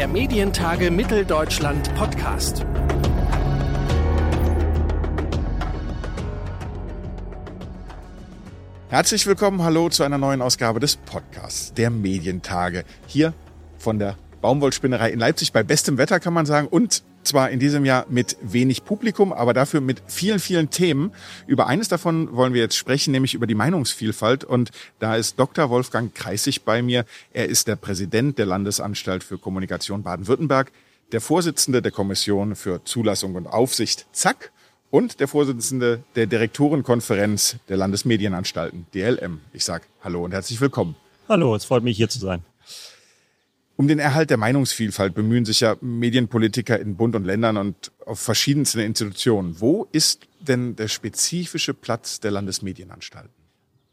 der Medientage Mitteldeutschland Podcast. Herzlich willkommen, hallo zu einer neuen Ausgabe des Podcasts der Medientage. Hier von der Baumwollspinnerei in Leipzig bei bestem Wetter kann man sagen und zwar in diesem Jahr mit wenig Publikum, aber dafür mit vielen, vielen Themen. Über eines davon wollen wir jetzt sprechen, nämlich über die Meinungsvielfalt. Und da ist Dr. Wolfgang Kreisig bei mir. Er ist der Präsident der Landesanstalt für Kommunikation Baden-Württemberg, der Vorsitzende der Kommission für Zulassung und Aufsicht ZAK und der Vorsitzende der Direktorenkonferenz der Landesmedienanstalten DLM. Ich sage Hallo und herzlich willkommen. Hallo, es freut mich hier zu sein. Um den Erhalt der Meinungsvielfalt bemühen sich ja Medienpolitiker in Bund und Ländern und auf verschiedensten Institutionen. Wo ist denn der spezifische Platz der Landesmedienanstalten?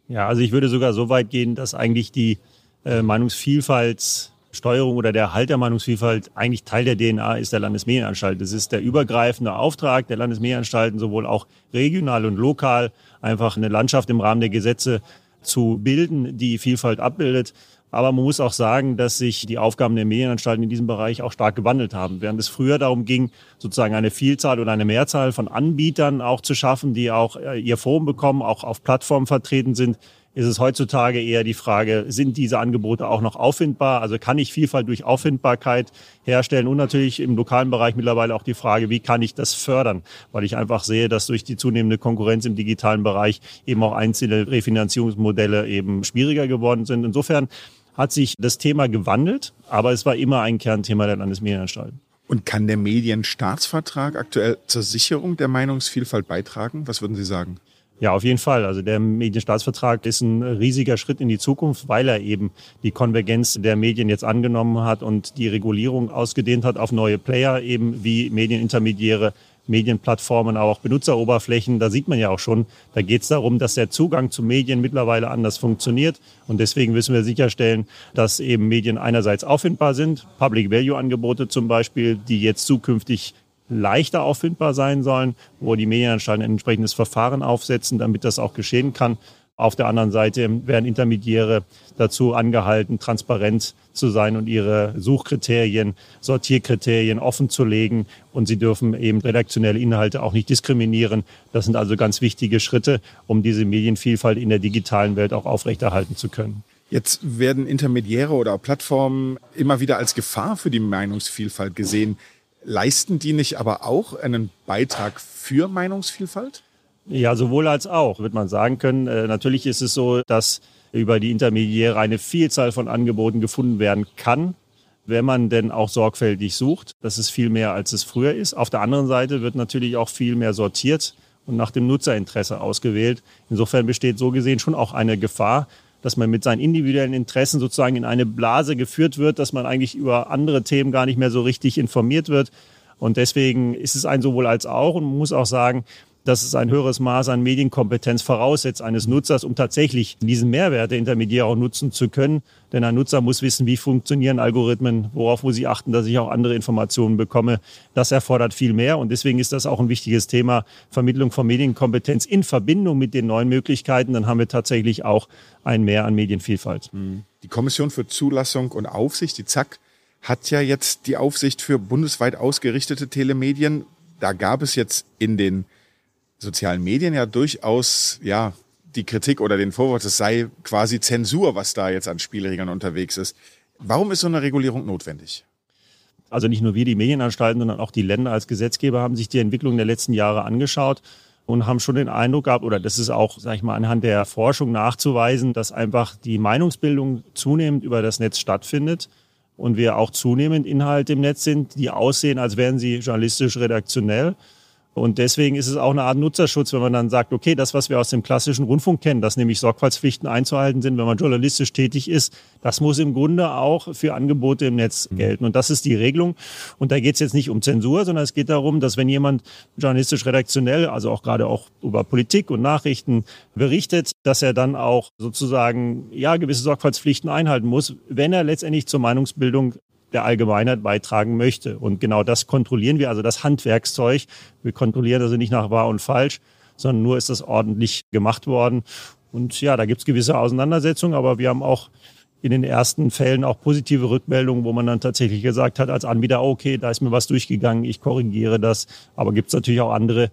Ja, also ich würde sogar so weit gehen, dass eigentlich die äh, Meinungsvielfaltssteuerung oder der Erhalt der Meinungsvielfalt eigentlich Teil der DNA ist der Landesmedienanstalt. Das ist der übergreifende Auftrag der Landesmedienanstalten, sowohl auch regional und lokal, einfach eine Landschaft im Rahmen der Gesetze zu bilden, die Vielfalt abbildet. Aber man muss auch sagen, dass sich die Aufgaben der Medienanstalten in diesem Bereich auch stark gewandelt haben. Während es früher darum ging, sozusagen eine Vielzahl oder eine Mehrzahl von Anbietern auch zu schaffen, die auch äh, ihr Forum bekommen, auch auf Plattformen vertreten sind, ist es heutzutage eher die Frage, sind diese Angebote auch noch auffindbar? Also kann ich Vielfalt durch Auffindbarkeit herstellen? Und natürlich im lokalen Bereich mittlerweile auch die Frage, wie kann ich das fördern? Weil ich einfach sehe, dass durch die zunehmende Konkurrenz im digitalen Bereich eben auch einzelne Refinanzierungsmodelle eben schwieriger geworden sind. Insofern hat sich das Thema gewandelt, aber es war immer ein Kernthema der Landesmedienanstalten. Und kann der Medienstaatsvertrag aktuell zur Sicherung der Meinungsvielfalt beitragen? Was würden Sie sagen? Ja, auf jeden Fall. Also der Medienstaatsvertrag ist ein riesiger Schritt in die Zukunft, weil er eben die Konvergenz der Medien jetzt angenommen hat und die Regulierung ausgedehnt hat auf neue Player, eben wie Medienintermediäre, Medienplattformen, aber auch Benutzeroberflächen. Da sieht man ja auch schon, da geht es darum, dass der Zugang zu Medien mittlerweile anders funktioniert. Und deswegen müssen wir sicherstellen, dass eben Medien einerseits auffindbar sind, Public-Value-Angebote zum Beispiel, die jetzt zukünftig leichter auffindbar sein sollen, wo die Medienanstalten ein entsprechendes Verfahren aufsetzen, damit das auch geschehen kann. Auf der anderen Seite werden Intermediäre dazu angehalten, transparent zu sein und ihre Suchkriterien, Sortierkriterien offen zu legen. Und sie dürfen eben redaktionelle Inhalte auch nicht diskriminieren. Das sind also ganz wichtige Schritte, um diese Medienvielfalt in der digitalen Welt auch aufrechterhalten zu können. Jetzt werden Intermediäre oder Plattformen immer wieder als Gefahr für die Meinungsvielfalt gesehen. Leisten die nicht aber auch einen Beitrag für Meinungsvielfalt? Ja, sowohl als auch, wird man sagen können. Äh, natürlich ist es so, dass über die Intermediäre eine Vielzahl von Angeboten gefunden werden kann, wenn man denn auch sorgfältig sucht. Das ist viel mehr, als es früher ist. Auf der anderen Seite wird natürlich auch viel mehr sortiert und nach dem Nutzerinteresse ausgewählt. Insofern besteht so gesehen schon auch eine Gefahr, dass man mit seinen individuellen Interessen sozusagen in eine Blase geführt wird, dass man eigentlich über andere Themen gar nicht mehr so richtig informiert wird. Und deswegen ist es ein sowohl als auch. Und man muss auch sagen, dass es ein höheres Maß an Medienkompetenz voraussetzt eines Nutzers, um tatsächlich diesen Mehrwert der Intermediäre auch nutzen zu können. Denn ein Nutzer muss wissen, wie funktionieren Algorithmen, worauf muss ich achten, dass ich auch andere Informationen bekomme. Das erfordert viel mehr und deswegen ist das auch ein wichtiges Thema, Vermittlung von Medienkompetenz in Verbindung mit den neuen Möglichkeiten. Dann haben wir tatsächlich auch ein Mehr an Medienvielfalt. Hm. Die Kommission für Zulassung und Aufsicht, die ZAK, hat ja jetzt die Aufsicht für bundesweit ausgerichtete Telemedien. Da gab es jetzt in den sozialen Medien ja durchaus, ja, die Kritik oder den Vorwurf, es sei quasi Zensur, was da jetzt an Spielregeln unterwegs ist. Warum ist so eine Regulierung notwendig? Also nicht nur wir, die Medienanstalten, sondern auch die Länder als Gesetzgeber haben sich die Entwicklung der letzten Jahre angeschaut und haben schon den Eindruck gehabt, oder das ist auch, sag ich mal, anhand der Forschung nachzuweisen, dass einfach die Meinungsbildung zunehmend über das Netz stattfindet und wir auch zunehmend Inhalte im Netz sind, die aussehen, als wären sie journalistisch redaktionell und deswegen ist es auch eine Art Nutzerschutz, wenn man dann sagt, okay, das, was wir aus dem klassischen Rundfunk kennen, dass nämlich Sorgfaltspflichten einzuhalten sind, wenn man journalistisch tätig ist, das muss im Grunde auch für Angebote im Netz mhm. gelten. Und das ist die Regelung. Und da geht es jetzt nicht um Zensur, sondern es geht darum, dass wenn jemand journalistisch redaktionell, also auch gerade auch über Politik und Nachrichten berichtet, dass er dann auch sozusagen ja gewisse Sorgfaltspflichten einhalten muss, wenn er letztendlich zur Meinungsbildung der Allgemeinheit beitragen möchte. Und genau das kontrollieren wir, also das Handwerkszeug. Wir kontrollieren also nicht nach wahr und falsch, sondern nur ist das ordentlich gemacht worden. Und ja, da gibt es gewisse Auseinandersetzungen, aber wir haben auch in den ersten Fällen auch positive Rückmeldungen, wo man dann tatsächlich gesagt hat als Anbieter, okay, da ist mir was durchgegangen, ich korrigiere das. Aber gibt es natürlich auch andere,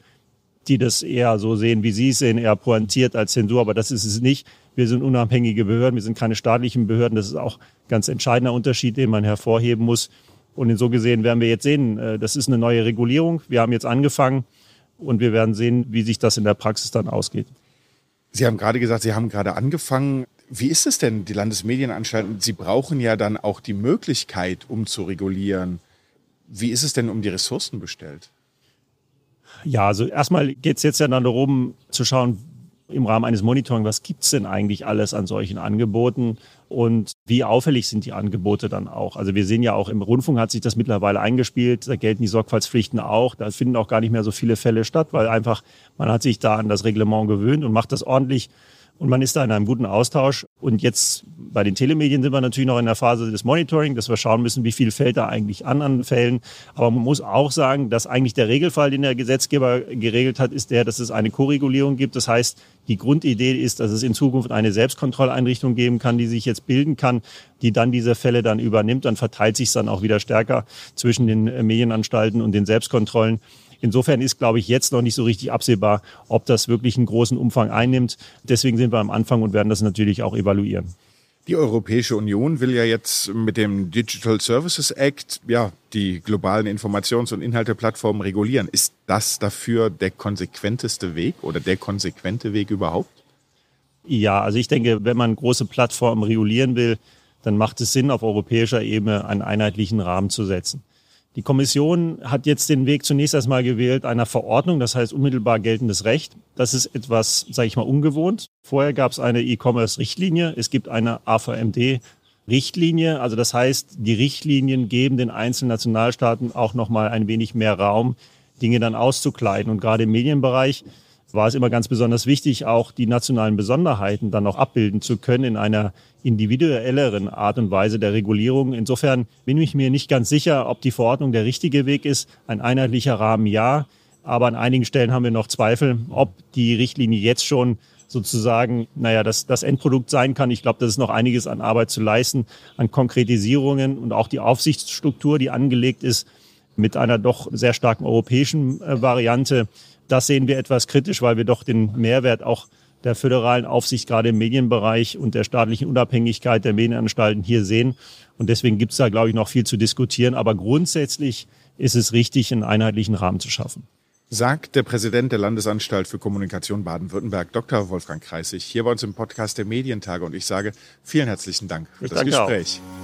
die das eher so sehen, wie Sie es sehen, eher pointiert als Zensur. Aber das ist es nicht. Wir sind unabhängige Behörden, wir sind keine staatlichen Behörden. Das ist auch ein ganz entscheidender Unterschied, den man hervorheben muss. Und in so gesehen werden wir jetzt sehen, äh, das ist eine neue Regulierung. Wir haben jetzt angefangen und wir werden sehen, wie sich das in der Praxis dann ausgeht. Sie haben gerade gesagt, Sie haben gerade angefangen. Wie ist es denn, die Landesmedienanstalten? Sie brauchen ja dann auch die Möglichkeit, um zu regulieren. Wie ist es denn um die Ressourcen bestellt? Ja, also erstmal geht es jetzt ja dann darum zu schauen, im Rahmen eines Monitoring, was gibt es denn eigentlich alles an solchen Angeboten und wie auffällig sind die Angebote dann auch. Also wir sehen ja auch im Rundfunk hat sich das mittlerweile eingespielt, da gelten die Sorgfaltspflichten auch, da finden auch gar nicht mehr so viele Fälle statt, weil einfach man hat sich da an das Reglement gewöhnt und macht das ordentlich und man ist da in einem guten Austausch. Und jetzt bei den Telemedien sind wir natürlich noch in der Phase des Monitoring, dass wir schauen müssen, wie viel fällt da eigentlich an an Fällen. Aber man muss auch sagen, dass eigentlich der Regelfall, den der Gesetzgeber geregelt hat, ist der, dass es eine Koregulierung gibt. Das heißt, die Grundidee ist, dass es in Zukunft eine Selbstkontrolleinrichtung geben kann, die sich jetzt bilden kann, die dann diese Fälle dann übernimmt. Dann verteilt sich dann auch wieder stärker zwischen den Medienanstalten und den Selbstkontrollen. Insofern ist, glaube ich, jetzt noch nicht so richtig absehbar, ob das wirklich einen großen Umfang einnimmt. Deswegen sind wir am Anfang und werden das natürlich auch evaluieren. Die Europäische Union will ja jetzt mit dem Digital Services Act ja die globalen Informations- und Inhalteplattformen regulieren. Ist das dafür der konsequenteste Weg oder der konsequente Weg überhaupt? Ja, also ich denke, wenn man große Plattformen regulieren will, dann macht es Sinn, auf europäischer Ebene einen einheitlichen Rahmen zu setzen. Die Kommission hat jetzt den Weg zunächst erstmal gewählt einer Verordnung, das heißt unmittelbar geltendes Recht. Das ist etwas, sage ich mal, ungewohnt. Vorher gab es eine E-Commerce-Richtlinie, es gibt eine AVMD. Richtlinie, also das heißt, die Richtlinien geben den einzelnen Nationalstaaten auch noch mal ein wenig mehr Raum, Dinge dann auszukleiden. Und gerade im Medienbereich war es immer ganz besonders wichtig, auch die nationalen Besonderheiten dann auch abbilden zu können in einer individuelleren Art und Weise der Regulierung. Insofern bin ich mir nicht ganz sicher, ob die Verordnung der richtige Weg ist. Ein einheitlicher Rahmen ja, aber an einigen Stellen haben wir noch Zweifel, ob die Richtlinie jetzt schon sozusagen, naja, das, das Endprodukt sein kann. Ich glaube, das ist noch einiges an Arbeit zu leisten, an Konkretisierungen und auch die Aufsichtsstruktur, die angelegt ist mit einer doch sehr starken europäischen äh, Variante das sehen wir etwas kritisch, weil wir doch den Mehrwert auch der föderalen Aufsicht gerade im Medienbereich und der staatlichen Unabhängigkeit der Medienanstalten hier sehen. Und deswegen gibt es da, glaube ich, noch viel zu diskutieren. Aber grundsätzlich ist es richtig, einen einheitlichen Rahmen zu schaffen. Sagt der Präsident der Landesanstalt für Kommunikation Baden-Württemberg, Dr. Wolfgang Kreisig, hier bei uns im Podcast der Medientage. Und ich sage vielen herzlichen Dank für ich das Gespräch. Auch.